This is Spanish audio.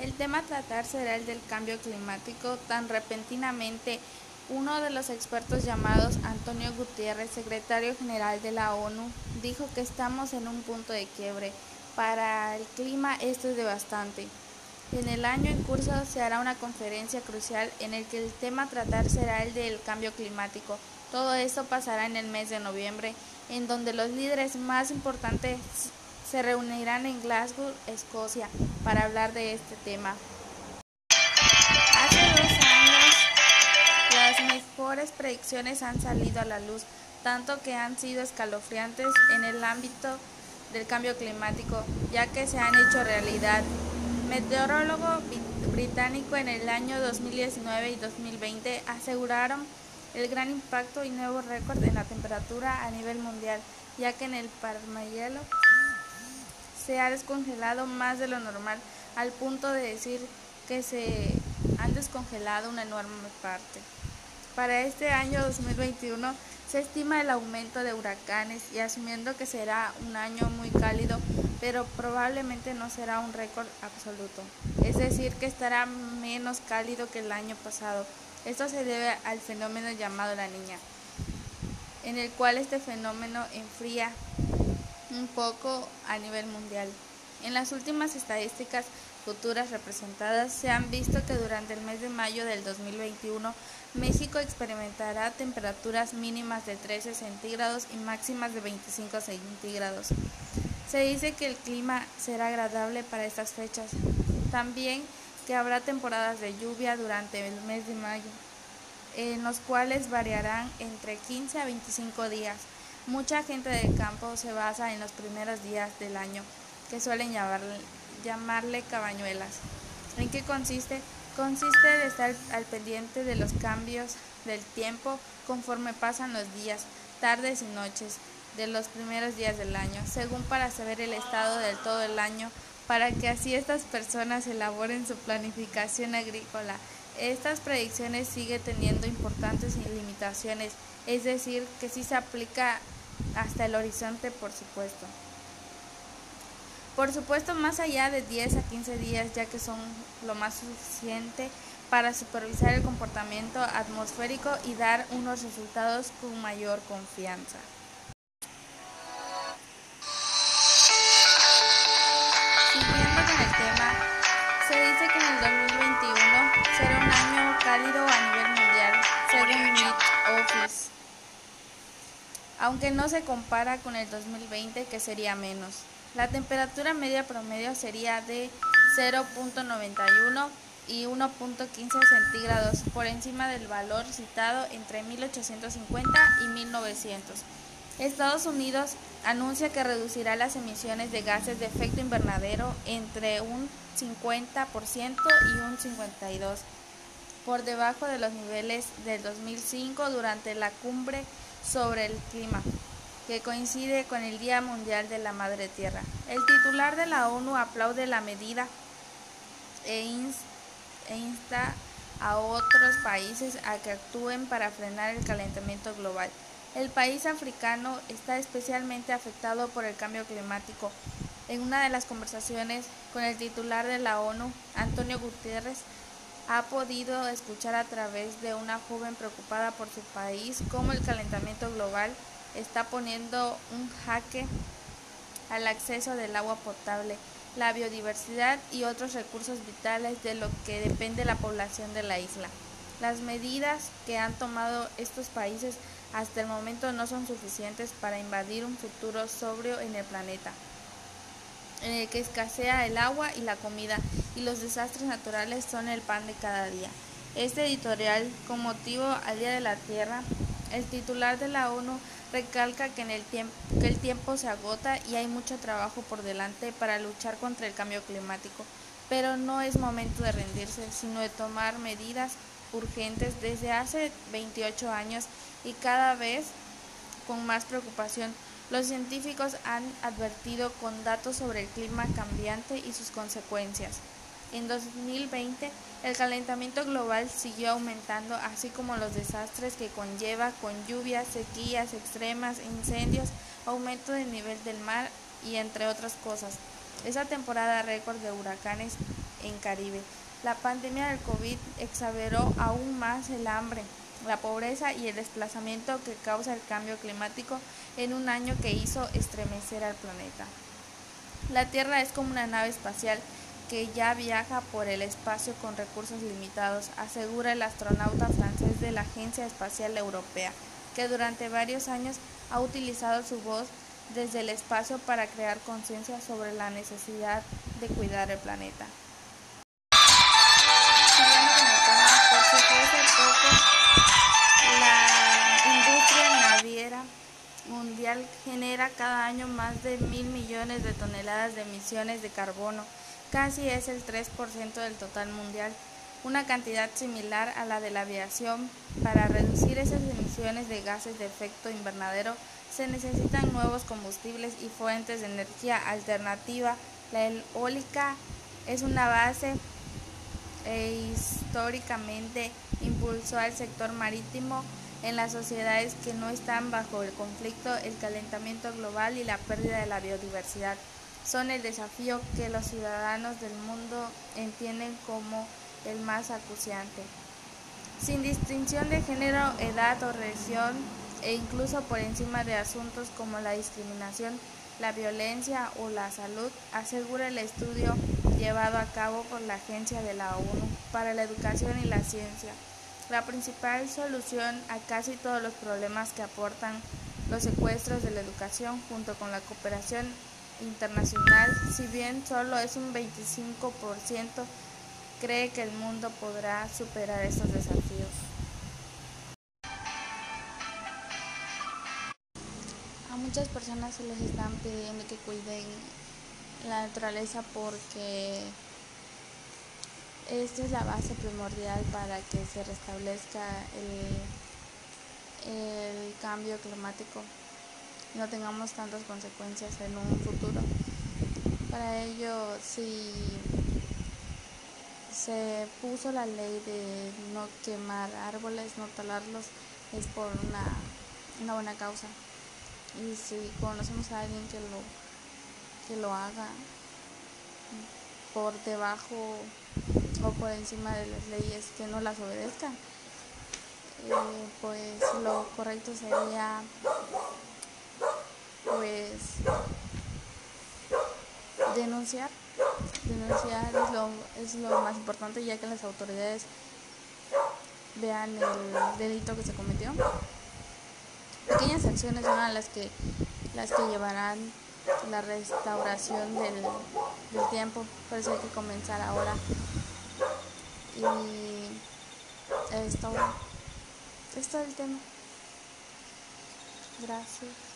El tema a tratar será el del cambio climático. Tan repentinamente, uno de los expertos llamados Antonio Gutiérrez, secretario general de la ONU, dijo que estamos en un punto de quiebre. Para el clima esto es devastante. En el año en curso se hará una conferencia crucial en el que el tema a tratar será el del cambio climático. Todo esto pasará en el mes de noviembre, en donde los líderes más importantes se reunirán en Glasgow, Escocia, para hablar de este tema. Hace dos años las mejores predicciones han salido a la luz, tanto que han sido escalofriantes en el ámbito del cambio climático, ya que se han hecho realidad. Meteorólogo británico en el año 2019 y 2020 aseguraron el gran impacto y nuevo récord en la temperatura a nivel mundial, ya que en el Parmayelo se ha descongelado más de lo normal, al punto de decir que se han descongelado una enorme parte. Para este año 2021 se estima el aumento de huracanes y asumiendo que será un año muy cálido, pero probablemente no será un récord absoluto. Es decir, que estará menos cálido que el año pasado. Esto se debe al fenómeno llamado la niña, en el cual este fenómeno enfría un poco a nivel mundial. En las últimas estadísticas futuras representadas se han visto que durante el mes de mayo del 2021 México experimentará temperaturas mínimas de 13 centígrados y máximas de 25 centígrados. Se dice que el clima será agradable para estas fechas. También que habrá temporadas de lluvia durante el mes de mayo, en los cuales variarán entre 15 a 25 días. Mucha gente del campo se basa en los primeros días del año, que suelen llamarle, cabañuelas. ¿En qué consiste? Consiste en estar al pendiente de los cambios del tiempo conforme pasan los días, tardes y noches de los primeros días del año, según para saber el estado del todo el año, para que así estas personas elaboren su planificación agrícola. Estas predicciones siguen teniendo importantes limitaciones, es decir, que sí se aplica hasta el horizonte, por supuesto. Por supuesto, más allá de 10 a 15 días, ya que son lo más suficiente para supervisar el comportamiento atmosférico y dar unos resultados con mayor confianza. Siguiendo con el tema, se dice que en el 2021 aunque no se compara con el 2020 que sería menos. La temperatura media promedio sería de 0.91 y 1.15 centígrados por encima del valor citado entre 1850 y 1900. Estados Unidos anuncia que reducirá las emisiones de gases de efecto invernadero entre un 50% y un 52% por debajo de los niveles del 2005 durante la cumbre sobre el clima, que coincide con el Día Mundial de la Madre Tierra. El titular de la ONU aplaude la medida e, e insta a otros países a que actúen para frenar el calentamiento global. El país africano está especialmente afectado por el cambio climático. En una de las conversaciones con el titular de la ONU, Antonio Gutiérrez, ha podido escuchar a través de una joven preocupada por su país cómo el calentamiento global está poniendo un jaque al acceso del agua potable, la biodiversidad y otros recursos vitales de lo que depende la población de la isla. Las medidas que han tomado estos países hasta el momento no son suficientes para invadir un futuro sobrio en el planeta en el que escasea el agua y la comida los desastres naturales son el pan de cada día. Este editorial, con motivo al Día de la Tierra, el titular de la ONU recalca que, el que el tiempo se agota y hay mucho trabajo por delante para luchar contra el cambio climático, pero no es momento de rendirse, sino de tomar medidas urgentes desde hace 28 años y cada vez con más preocupación los científicos han advertido con datos sobre el clima cambiante y sus consecuencias. En 2020, el calentamiento global siguió aumentando, así como los desastres que conlleva con lluvias, sequías extremas, incendios, aumento del nivel del mar y entre otras cosas. Esa temporada récord de huracanes en Caribe. La pandemia del COVID exageró aún más el hambre, la pobreza y el desplazamiento que causa el cambio climático en un año que hizo estremecer al planeta. La Tierra es como una nave espacial que ya viaja por el espacio con recursos limitados, asegura el astronauta francés de la Agencia Espacial Europea, que durante varios años ha utilizado su voz desde el espacio para crear conciencia sobre la necesidad de cuidar el planeta. la industria naviera mundial genera cada año más de mil millones de toneladas de emisiones de carbono casi es el 3% del total mundial, una cantidad similar a la de la aviación. Para reducir esas emisiones de gases de efecto invernadero se necesitan nuevos combustibles y fuentes de energía alternativa. La eólica es una base e históricamente impulsó al sector marítimo en las sociedades que no están bajo el conflicto, el calentamiento global y la pérdida de la biodiversidad son el desafío que los ciudadanos del mundo entienden como el más acuciante. Sin distinción de género, edad o región, e incluso por encima de asuntos como la discriminación, la violencia o la salud, asegura el estudio llevado a cabo por la Agencia de la ONU para la Educación y la Ciencia. La principal solución a casi todos los problemas que aportan los secuestros de la educación junto con la cooperación internacional, si bien solo es un 25%, cree que el mundo podrá superar estos desafíos. A muchas personas se les están pidiendo que cuiden la naturaleza porque esta es la base primordial para que se restablezca el, el cambio climático no tengamos tantas consecuencias en un futuro. Para ello, si se puso la ley de no quemar árboles, no talarlos, es por una, una buena causa. Y si conocemos a alguien que lo, que lo haga por debajo o por encima de las leyes que no las obedezcan, eh, pues lo correcto sería pues denunciar denunciar es lo, es lo más importante ya que las autoridades vean el delito que se cometió. Pequeñas acciones son las que las que llevarán la restauración del, del tiempo por eso hay que comenzar ahora y esto es todo el tema. Gracias